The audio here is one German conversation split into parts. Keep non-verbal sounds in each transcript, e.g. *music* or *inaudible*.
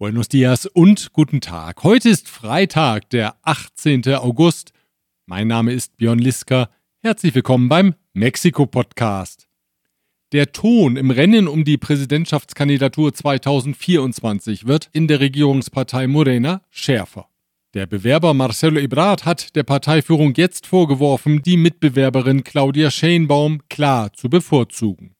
Buenos dias und guten Tag. Heute ist Freitag, der 18. August. Mein Name ist Björn Liska. Herzlich willkommen beim Mexiko-Podcast. Der Ton im Rennen um die Präsidentschaftskandidatur 2024 wird in der Regierungspartei Morena schärfer. Der Bewerber Marcelo Ebrard hat der Parteiführung jetzt vorgeworfen, die Mitbewerberin Claudia Scheinbaum klar zu bevorzugen.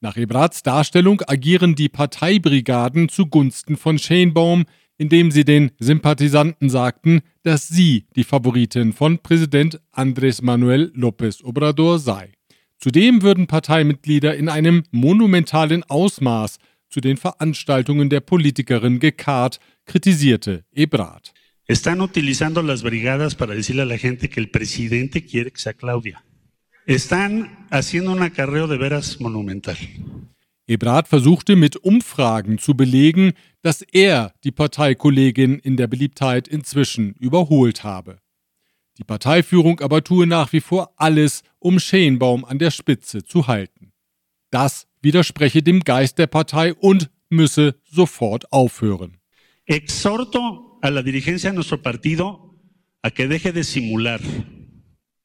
Nach Ebrards Darstellung agieren die Parteibrigaden zugunsten von Scheinbaum, indem sie den Sympathisanten sagten, dass sie die Favoritin von Präsident Andrés Manuel López Obrador sei. Zudem würden Parteimitglieder in einem monumentalen Ausmaß zu den Veranstaltungen der Politikerin gekarrt, kritisierte Ebrard. Están utilizando las brigadas para decirle a la gente que el presidente quiere que sea Claudia. Están haciendo un acarreo de veras monumental. Ebrard versuchte mit Umfragen zu belegen, dass er die Parteikollegin in der Beliebtheit inzwischen überholt habe. Die Parteiführung aber tue nach wie vor alles, um Scheenbaum an der Spitze zu halten. Das widerspreche dem Geist der Partei und müsse sofort aufhören. Exhorto a la dirigencia de nuestro partido a que deje de simular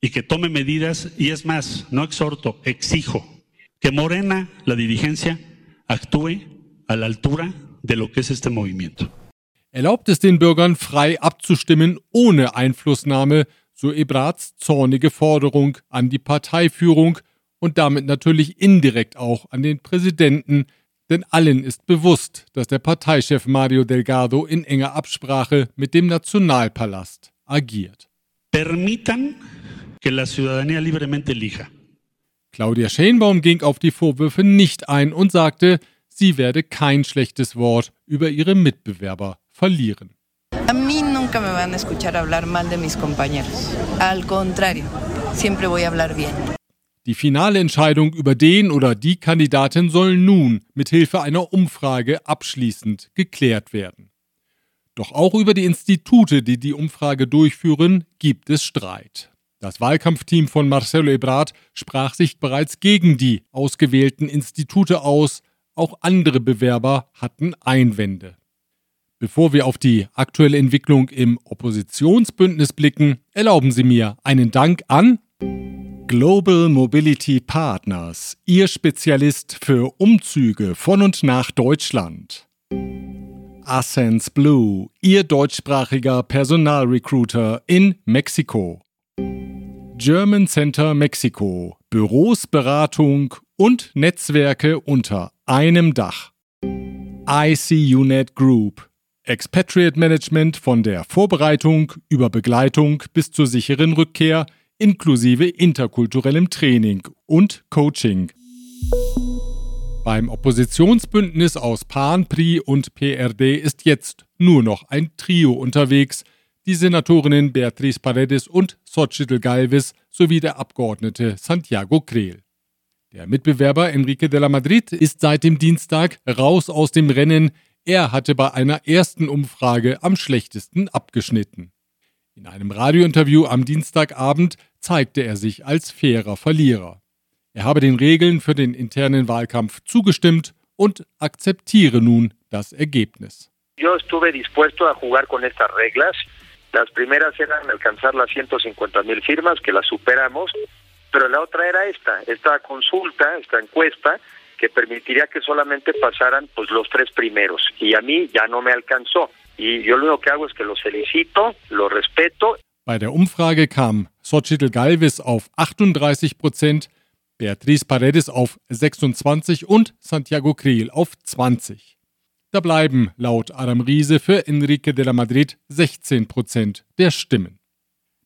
y que tome medidas, y es más, no exhorto, exijo que Morena, la dirigencia, actúe a la altura de lo que es este movimiento. Erlaubt es den Bürgern frei abzustimmen ohne Einflussnahme, so Ebrards zornige Forderung an die Parteiführung und damit natürlich indirekt auch an den Präsidenten, denn allen ist bewusst, dass der Parteichef Mario Delgado in enger Absprache mit dem Nationalpalast agiert. Permitan que la ciudadanía libremente elija. Claudia Scheinbaum ging auf die Vorwürfe nicht ein und sagte, sie werde kein schlechtes Wort über ihre Mitbewerber verlieren. A mí nunca me van a escuchar hablar mal de mis compañeros. Al contrario, siempre voy a hablar bien. Die finale Entscheidung über den oder die Kandidatin soll nun mit Hilfe einer Umfrage abschließend geklärt werden. Doch auch über die Institute, die die Umfrage durchführen, gibt es Streit. Das Wahlkampfteam von Marcelo Ebrard sprach sich bereits gegen die ausgewählten Institute aus, auch andere Bewerber hatten Einwände. Bevor wir auf die aktuelle Entwicklung im Oppositionsbündnis blicken, erlauben Sie mir einen Dank an Global Mobility Partners, Ihr Spezialist für Umzüge von und nach Deutschland. Ascens Blue, Ihr deutschsprachiger Personalrecruiter in Mexiko. German Center Mexiko, Büros, Beratung und Netzwerke unter einem Dach. ICUNET Group, Expatriate Management von der Vorbereitung über Begleitung bis zur sicheren Rückkehr inklusive interkulturellem Training und Coaching. Beim Oppositionsbündnis aus PAN, PRI und PRD ist jetzt nur noch ein Trio unterwegs, die Senatorinnen Beatriz Paredes und Xochitl Galvez sowie der Abgeordnete Santiago Creel. Der Mitbewerber Enrique de la Madrid ist seit dem Dienstag raus aus dem Rennen. Er hatte bei einer ersten Umfrage am schlechtesten abgeschnitten. In einem Radiointerview am Dienstagabend zeigte er sich als fairer Verlierer. Er habe den Regeln für den internen Wahlkampf zugestimmt und akzeptiere nun das Ergebnis. Yo estuve dispuesto a jugar con estas reglas Las primeras eran alcanzar las 150 mil firmas, que las superamos, pero la otra era esta, esta consulta, esta encuesta, que permitiría que solamente pasaran pues los tres primeros. Y a mí ya no me alcanzó. Y yo lo único que hago es que los felicito, los respeto. Bei der Umfrage kam Xochitl Galvez auf 38 Prozent, Beatriz Paredes auf 26 und Santiago Creel auf 20. Da bleiben laut Adam Riese für Enrique de la Madrid 16 Prozent der Stimmen.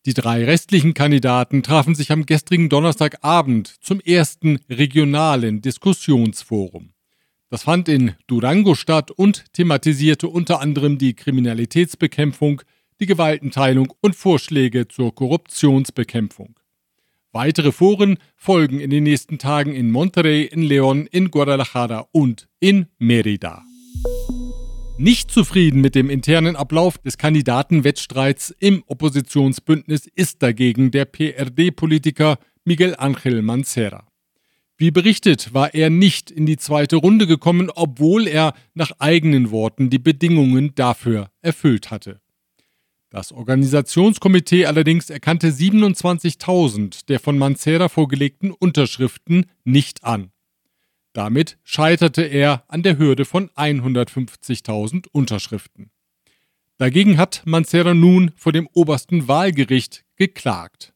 Die drei restlichen Kandidaten trafen sich am gestrigen Donnerstagabend zum ersten regionalen Diskussionsforum. Das fand in Durango statt und thematisierte unter anderem die Kriminalitätsbekämpfung, die Gewaltenteilung und Vorschläge zur Korruptionsbekämpfung. Weitere Foren folgen in den nächsten Tagen in Monterrey, in León, in Guadalajara und in Merida. Nicht zufrieden mit dem internen Ablauf des Kandidatenwettstreits im Oppositionsbündnis ist dagegen der PRD-Politiker Miguel Ángel Mancera. Wie berichtet, war er nicht in die zweite Runde gekommen, obwohl er nach eigenen Worten die Bedingungen dafür erfüllt hatte. Das Organisationskomitee allerdings erkannte 27.000 der von Mancera vorgelegten Unterschriften nicht an. Damit scheiterte er an der Hürde von 150.000 Unterschriften. Dagegen hat Mancera nun vor dem obersten Wahlgericht geklagt.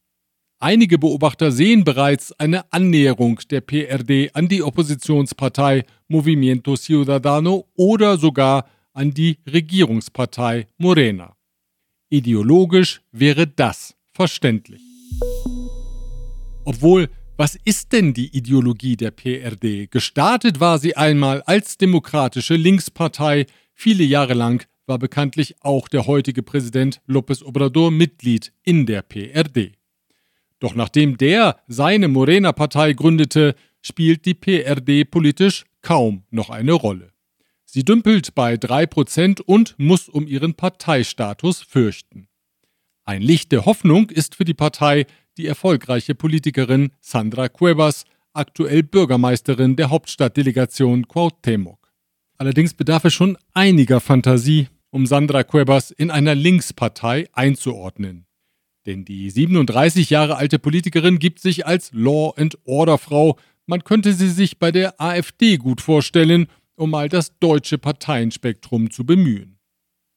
Einige Beobachter sehen bereits eine Annäherung der PRD an die Oppositionspartei Movimiento Ciudadano oder sogar an die Regierungspartei Morena. Ideologisch wäre das verständlich. Obwohl, was ist denn die Ideologie der PRD? Gestartet war sie einmal als demokratische Linkspartei, viele Jahre lang war bekanntlich auch der heutige Präsident López Obrador Mitglied in der PRD. Doch nachdem der seine Morena-Partei gründete, spielt die PRD politisch kaum noch eine Rolle. Sie dümpelt bei 3% und muss um ihren Parteistatus fürchten. Ein Licht der Hoffnung ist für die Partei die erfolgreiche Politikerin Sandra Cuevas, aktuell Bürgermeisterin der Hauptstadtdelegation Cuauhtémoc. Allerdings bedarf es schon einiger Fantasie, um Sandra Cuevas in einer Linkspartei einzuordnen. Denn die 37 Jahre alte Politikerin gibt sich als Law and Order Frau. Man könnte sie sich bei der AfD gut vorstellen, um mal das deutsche Parteienspektrum zu bemühen.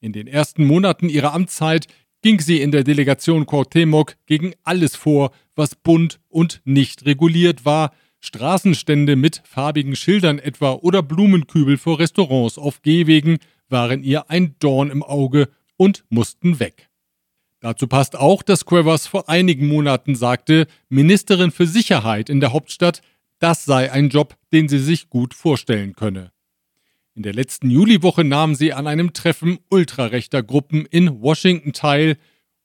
In den ersten Monaten ihrer Amtszeit ging sie in der Delegation Cuauhtémoc gegen alles vor, was bunt und nicht reguliert war, Straßenstände mit farbigen Schildern etwa oder Blumenkübel vor Restaurants auf Gehwegen waren ihr ein Dorn im Auge und mussten weg. Dazu passt auch, dass Cuevas vor einigen Monaten sagte, Ministerin für Sicherheit in der Hauptstadt, das sei ein Job, den sie sich gut vorstellen könne. In der letzten Juliwoche nahm sie an einem Treffen ultrarechter Gruppen in Washington teil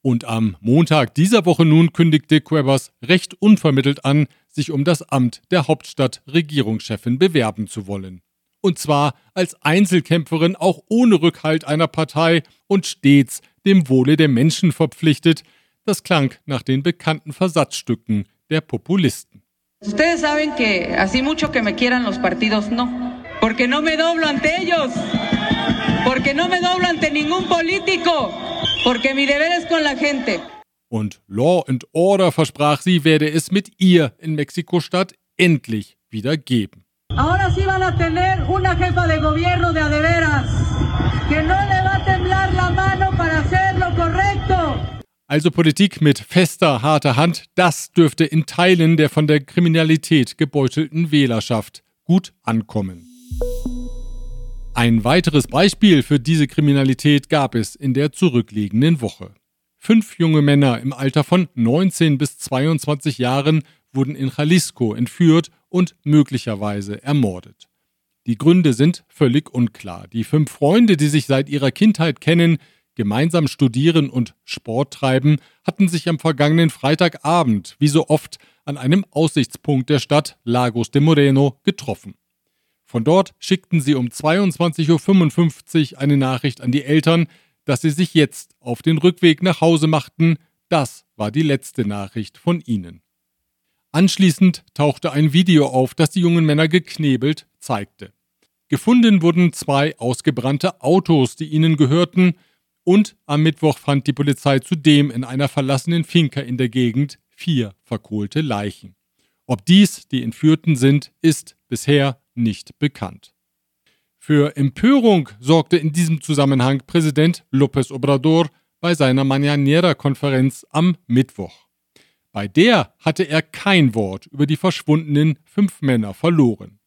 und am Montag dieser Woche nun kündigte Cuevas recht unvermittelt an, sich um das Amt der Hauptstadt-Regierungschefin bewerben zu wollen. Und zwar als Einzelkämpferin auch ohne Rückhalt einer Partei und stets dem Wohle der Menschen verpflichtet. Das klang nach den bekannten Versatzstücken der Populisten. Ustedes saben que así mucho que me quieran los partidos no, porque no me doblo ante ellos, porque no me doblo ante ningún político, porque mi deber es con la gente. Und Law and Order versprach sie, werde es mit ihr in Mexiko-Stadt endlich wieder geben. Ahora sí van a tener una jefa de gobierno de adeveras, que no le va a temblar la mano para hacer lo correcto. Also Politik mit fester, harter Hand, das dürfte in Teilen der von der Kriminalität gebeutelten Wählerschaft gut ankommen. Ein weiteres Beispiel für diese Kriminalität gab es in der zurückliegenden Woche. Fünf junge Männer im Alter von 19 bis 22 Jahren wurden in Jalisco entführt und möglicherweise ermordet. Die Gründe sind völlig unklar. Die fünf Freunde, die sich seit ihrer Kindheit kennen, gemeinsam studieren und Sport treiben, hatten sich am vergangenen Freitagabend, wie so oft, an einem Aussichtspunkt der Stadt Lagos de Moreno getroffen. Von dort schickten sie um 22.55 Uhr eine Nachricht an die Eltern, dass sie sich jetzt auf den Rückweg nach Hause machten. Das war die letzte Nachricht von ihnen. Anschließend tauchte ein Video auf, das die jungen Männer geknebelt zeigte. Gefunden wurden zwei ausgebrannte Autos, die ihnen gehörten, und am Mittwoch fand die Polizei zudem in einer verlassenen Finca in der Gegend vier verkohlte Leichen. Ob dies die Entführten sind, ist bisher nicht bekannt. Für Empörung sorgte in diesem Zusammenhang Präsident López Obrador bei seiner Mañanera-Konferenz am Mittwoch. Bei der hatte er kein Wort über die verschwundenen fünf Männer verloren.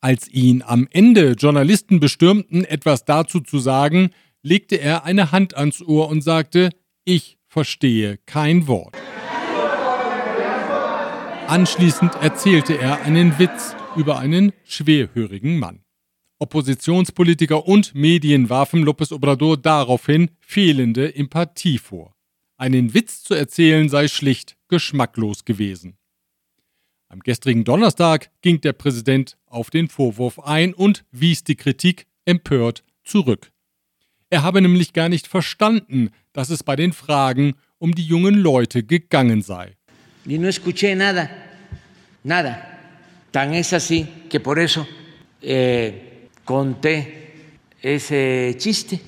Als ihn am Ende Journalisten bestürmten, etwas dazu zu sagen, legte er eine Hand ans Ohr und sagte, ich verstehe kein Wort. Anschließend erzählte er einen Witz über einen schwerhörigen Mann. Oppositionspolitiker und Medien warfen López Obrador daraufhin fehlende Empathie vor. Einen Witz zu erzählen sei schlicht geschmacklos gewesen. Am gestrigen Donnerstag ging der Präsident auf den Vorwurf ein und wies die Kritik empört zurück. Er habe nämlich gar nicht verstanden, dass es bei den Fragen um die jungen Leute gegangen sei. Y no escuché nada, nada. Tan es así que por eso eh, conté ese chiste.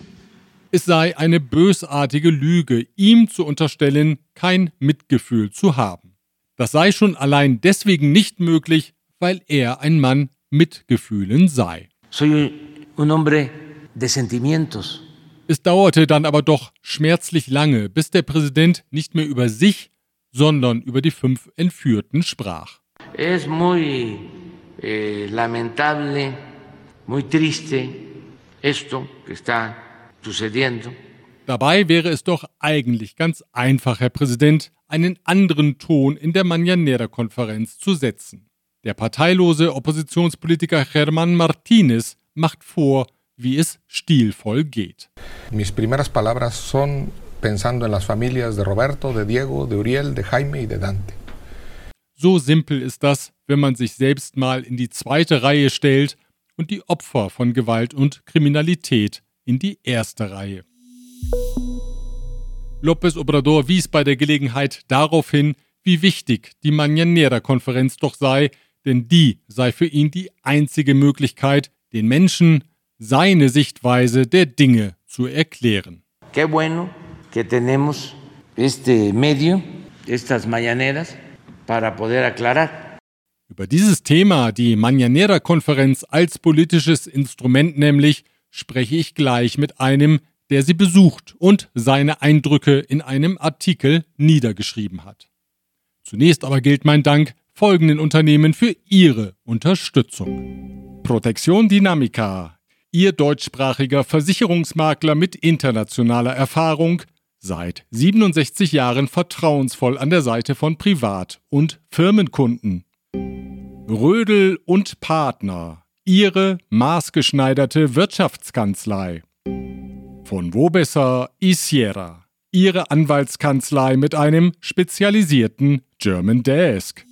Es sei eine bösartige Lüge, ihm zu unterstellen, kein Mitgefühl zu haben. Das sei schon allein deswegen nicht möglich, weil er ein Mann mit Gefühlen sei. Soy un hombre de sentimientos. Es dauerte dann aber doch schmerzlich lange, bis der Präsident nicht mehr über sich, sondern über die fünf Entführten sprach. Es muy eh, lamentable, muy triste esto que está sucediendo. Dabei wäre es doch eigentlich ganz einfach, Herr Präsident, einen anderen Ton in der Mañanera-Konferenz zu setzen. Der parteilose Oppositionspolitiker Germán Martínez macht vor, wie es stilvoll geht. Mis primeras palabras son pensando en las familias de Roberto, de Diego, de Uriel, de Jaime y de Dante. So simpel ist das, wenn man sich selbst mal in die zweite Reihe stellt und die Opfer von Gewalt und Kriminalität in die erste Reihe. López Obrador wies bei der Gelegenheit darauf hin, wie wichtig die Mañanera-Konferenz doch sei, denn die sei für ihn die einzige Möglichkeit, den Menschen seine Sichtweise der Dinge zu erklären. Qué bueno que tenemos este medio, estas mañaneras, para poder aclarar. Über dieses Thema, die Mañanera-Konferenz als politisches Instrument nämlich, spreche ich gleich mit einem, der sie besucht und seine Eindrücke in einem Artikel niedergeschrieben hat. Zunächst aber gilt mein Dank folgenden Unternehmen für ihre Unterstützung. Protection Dynamica, Ihr deutschsprachiger Versicherungsmakler mit internationaler Erfahrung, seit 67 Jahren vertrauensvoll an der Seite von Privat- und Firmenkunden. Rödel und Partner, Ihre maßgeschneiderte Wirtschaftskanzlei. Von Wobesser Isiera, Ihre Anwaltskanzlei mit einem spezialisierten German Desk.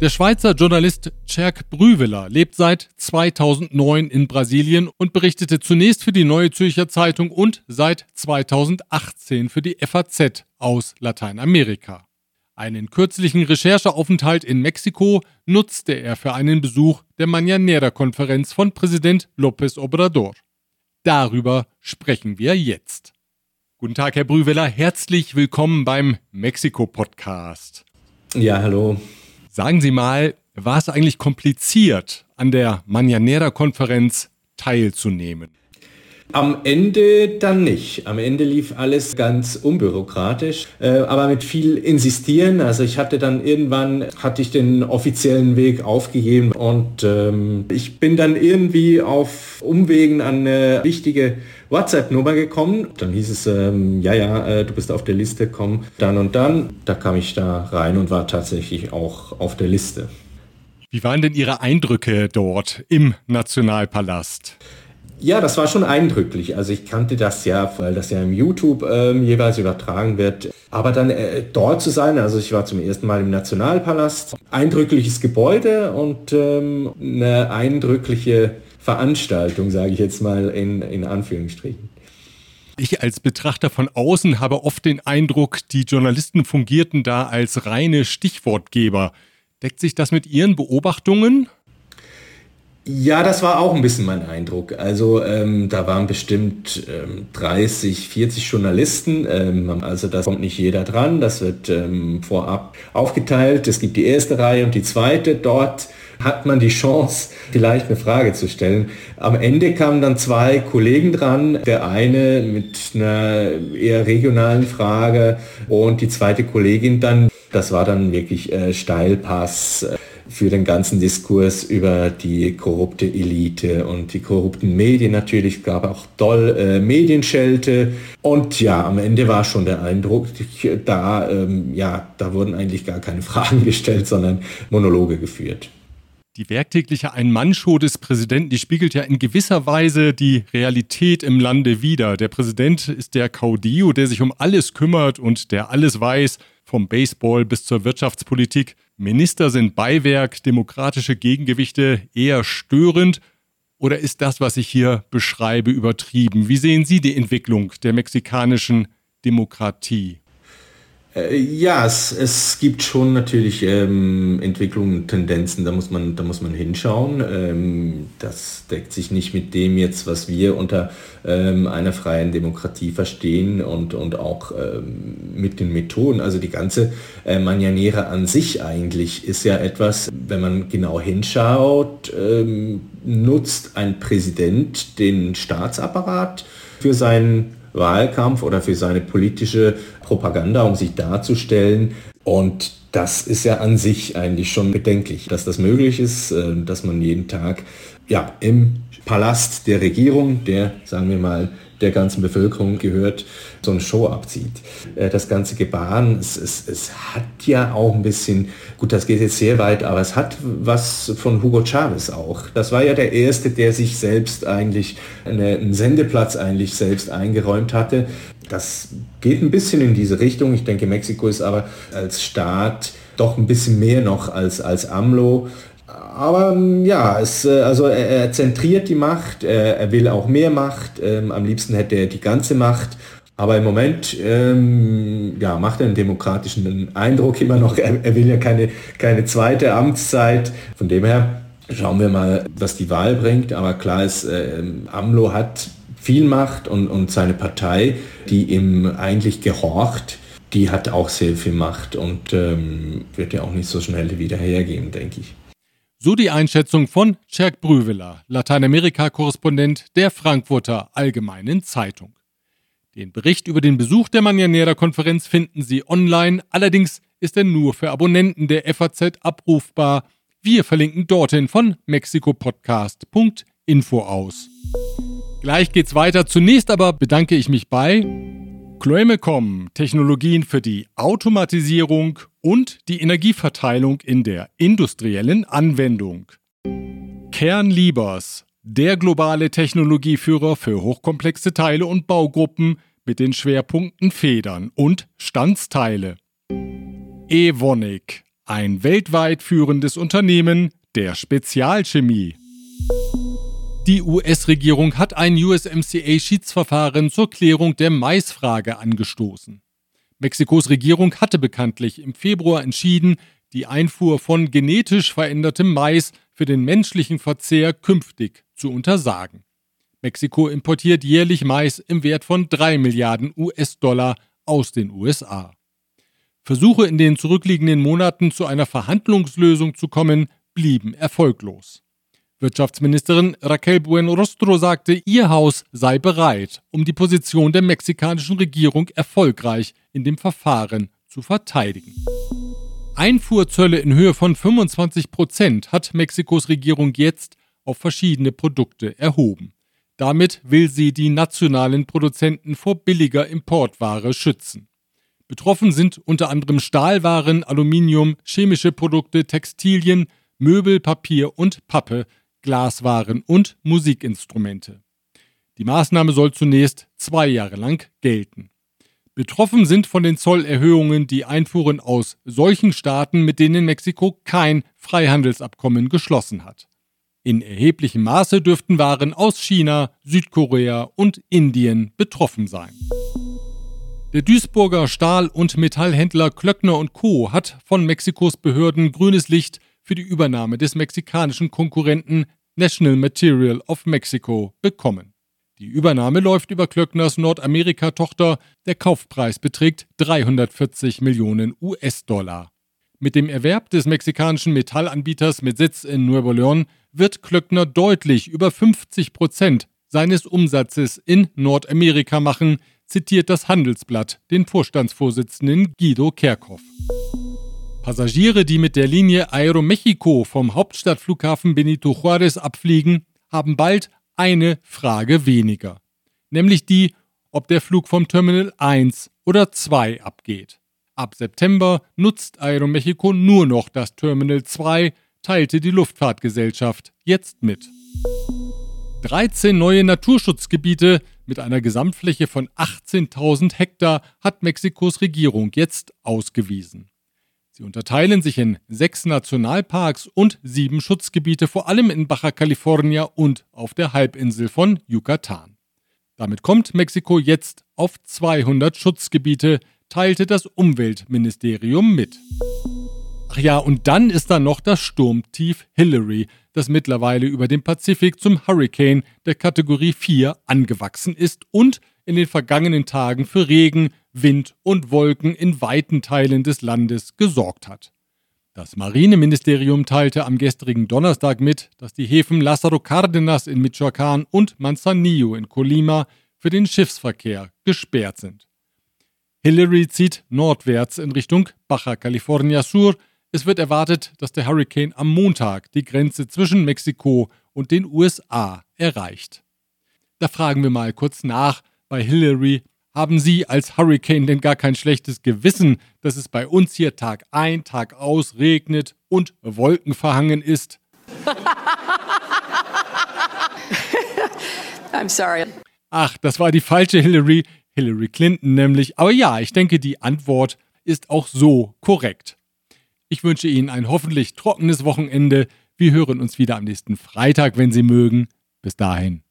Der Schweizer Journalist Cerc Brüveler lebt seit 2009 in Brasilien und berichtete zunächst für die Neue Zürcher Zeitung und seit 2018 für die FAZ aus Lateinamerika. Einen kürzlichen Rechercheaufenthalt in Mexiko nutzte er für einen Besuch der Mañanera-Konferenz von Präsident López Obrador. Darüber sprechen wir jetzt. Guten Tag, Herr Brüveler, herzlich willkommen beim Mexiko-Podcast. Ja, hallo. Sagen Sie mal, war es eigentlich kompliziert, an der Mañanera-Konferenz teilzunehmen? Am Ende dann nicht. Am Ende lief alles ganz unbürokratisch, äh, aber mit viel Insistieren. Also ich hatte dann irgendwann, hatte ich den offiziellen Weg aufgegeben und ähm, ich bin dann irgendwie auf Umwegen an eine wichtige WhatsApp-Nummer gekommen. Dann hieß es, ähm, ja, ja, äh, du bist auf der Liste, komm dann und dann. Da kam ich da rein und war tatsächlich auch auf der Liste. Wie waren denn Ihre Eindrücke dort im Nationalpalast? Ja, das war schon eindrücklich. Also ich kannte das ja, weil das ja im YouTube ähm, jeweils übertragen wird. Aber dann äh, dort zu sein, also ich war zum ersten Mal im Nationalpalast, eindrückliches Gebäude und ähm, eine eindrückliche Veranstaltung, sage ich jetzt mal in, in Anführungsstrichen. Ich als Betrachter von außen habe oft den Eindruck, die Journalisten fungierten da als reine Stichwortgeber. Deckt sich das mit Ihren Beobachtungen? Ja, das war auch ein bisschen mein Eindruck. Also ähm, da waren bestimmt ähm, 30, 40 Journalisten. Ähm, also da kommt nicht jeder dran. Das wird ähm, vorab aufgeteilt. Es gibt die erste Reihe und die zweite. Dort hat man die Chance, vielleicht eine Frage zu stellen. Am Ende kamen dann zwei Kollegen dran. Der eine mit einer eher regionalen Frage und die zweite Kollegin dann. Das war dann wirklich äh, Steilpass für den ganzen Diskurs über die korrupte Elite und die korrupten Medien natürlich. Gab auch doll äh, Medienschelte. Und ja, am Ende war schon der Eindruck, da, ähm, ja, da wurden eigentlich gar keine *laughs* Fragen gestellt, sondern Monologe geführt. Die werktägliche Ein-Mann-Show des Präsidenten, die spiegelt ja in gewisser Weise die Realität im Lande wider. Der Präsident ist der Caudillo, der sich um alles kümmert und der alles weiß, vom Baseball bis zur Wirtschaftspolitik. Minister sind Beiwerk, demokratische Gegengewichte eher störend. Oder ist das, was ich hier beschreibe, übertrieben? Wie sehen Sie die Entwicklung der mexikanischen Demokratie? Äh, ja, es, es gibt schon natürlich ähm, Entwicklungen, Tendenzen, da muss man, da muss man hinschauen. Ähm, das deckt sich nicht mit dem jetzt, was wir unter ähm, einer freien Demokratie verstehen und, und auch ähm, mit den Methoden. Also die ganze äh, Mañanera an sich eigentlich ist ja etwas, wenn man genau hinschaut, ähm, nutzt ein Präsident den Staatsapparat für seinen Wahlkampf oder für seine politische Propaganda, um sich darzustellen. Und das ist ja an sich eigentlich schon bedenklich, dass das möglich ist, äh, dass man jeden Tag ja, im Palast der Regierung, der, sagen wir mal, der ganzen Bevölkerung gehört, so eine Show abzieht. Äh, das ganze Gebaren, es, es, es hat ja auch ein bisschen, gut, das geht jetzt sehr weit, aber es hat was von Hugo Chavez auch. Das war ja der Erste, der sich selbst eigentlich, eine, einen Sendeplatz eigentlich selbst eingeräumt hatte. Das geht ein bisschen in diese Richtung. Ich denke, Mexiko ist aber als Staat doch ein bisschen mehr noch als, als AMLO aber ähm, ja, es, äh, also er, er, zentriert die Macht, er, er will auch mehr Macht, ähm, am liebsten hätte er die ganze Macht. Aber im Moment ähm, ja, macht er einen demokratischen Eindruck immer noch. Er, er, will ja keine, keine zweite Amtszeit. Von dem her schauen wir mal, was die Wahl bringt. Aber klar ist, äh, AMLO hat viel Macht und, und seine Partei, die ihm eigentlich gehorcht, die hat auch sehr viel Macht und ähm, wird ja auch nicht so schnell wieder hergeben, denke ich. So die Einschätzung von Czerk Brüveler, Lateinamerika-Korrespondent der Frankfurter Allgemeinen Zeitung. Den Bericht über den Besuch der Mañanera-Konferenz finden Sie online, allerdings ist er nur für Abonnenten der FAZ abrufbar. Wir verlinken dorthin von mexikopodcast.info aus. Gleich geht's weiter. Zunächst aber bedanke ich mich bei Chloemecom, Technologien für die Automatisierung und die Energieverteilung in der industriellen Anwendung. Kernliebers, der globale Technologieführer für hochkomplexe Teile und Baugruppen mit den Schwerpunkten Federn und Standsteile. Evonik, ein weltweit führendes Unternehmen der Spezialchemie. Die US-Regierung hat ein USMCA-Schiedsverfahren zur Klärung der Maisfrage angestoßen. Mexikos Regierung hatte bekanntlich im Februar entschieden, die Einfuhr von genetisch verändertem Mais für den menschlichen Verzehr künftig zu untersagen. Mexiko importiert jährlich Mais im Wert von 3 Milliarden US-Dollar aus den USA. Versuche in den zurückliegenden Monaten zu einer Verhandlungslösung zu kommen, blieben erfolglos. Wirtschaftsministerin Raquel Buenrostro sagte, ihr Haus sei bereit, um die Position der mexikanischen Regierung erfolgreich in dem Verfahren zu verteidigen. Einfuhrzölle in Höhe von 25 Prozent hat Mexikos Regierung jetzt auf verschiedene Produkte erhoben. Damit will sie die nationalen Produzenten vor billiger Importware schützen. Betroffen sind unter anderem Stahlwaren, Aluminium, chemische Produkte, Textilien, Möbel, Papier und Pappe, Glaswaren und Musikinstrumente. Die Maßnahme soll zunächst zwei Jahre lang gelten. Betroffen sind von den Zollerhöhungen die Einfuhren aus solchen Staaten, mit denen Mexiko kein Freihandelsabkommen geschlossen hat. In erheblichem Maße dürften Waren aus China, Südkorea und Indien betroffen sein. Der Duisburger Stahl- und Metallhändler Klöckner Co. hat von Mexikos Behörden grünes Licht für die Übernahme des mexikanischen Konkurrenten National Material of Mexico bekommen. Die Übernahme läuft über Klöckners Nordamerika-Tochter. Der Kaufpreis beträgt 340 Millionen US-Dollar. Mit dem Erwerb des mexikanischen Metallanbieters mit Sitz in Nuevo León wird Klöckner deutlich über 50 Prozent seines Umsatzes in Nordamerika machen, zitiert das Handelsblatt den Vorstandsvorsitzenden Guido Kerkhoff. Passagiere, die mit der Linie Aeromexico vom Hauptstadtflughafen Benito Juárez abfliegen, haben bald eine Frage weniger. Nämlich die, ob der Flug vom Terminal 1 oder 2 abgeht. Ab September nutzt Aeromexico nur noch das Terminal 2, teilte die Luftfahrtgesellschaft jetzt mit. 13 neue Naturschutzgebiete mit einer Gesamtfläche von 18.000 Hektar hat Mexikos Regierung jetzt ausgewiesen. Sie unterteilen sich in sechs Nationalparks und sieben Schutzgebiete, vor allem in Baja California und auf der Halbinsel von Yucatan. Damit kommt Mexiko jetzt auf 200 Schutzgebiete, teilte das Umweltministerium mit. Ach ja, und dann ist da noch das Sturmtief Hillary, das mittlerweile über dem Pazifik zum Hurricane der Kategorie 4 angewachsen ist und in den vergangenen Tagen für Regen, Wind und Wolken in weiten Teilen des Landes gesorgt hat. Das Marineministerium teilte am gestrigen Donnerstag mit, dass die Häfen Lázaro Cárdenas in Michoacán und Manzanillo in Colima für den Schiffsverkehr gesperrt sind. Hillary zieht nordwärts in Richtung Baja California Sur es wird erwartet, dass der Hurricane am Montag die Grenze zwischen Mexiko und den USA erreicht. Da fragen wir mal kurz nach bei Hillary, haben Sie als Hurricane denn gar kein schlechtes Gewissen, dass es bei uns hier Tag ein, Tag aus regnet und wolkenverhangen ist? *laughs* I'm sorry. Ach, das war die falsche Hillary, Hillary Clinton nämlich. Aber ja, ich denke, die Antwort ist auch so korrekt. Ich wünsche Ihnen ein hoffentlich trockenes Wochenende. Wir hören uns wieder am nächsten Freitag, wenn Sie mögen. Bis dahin.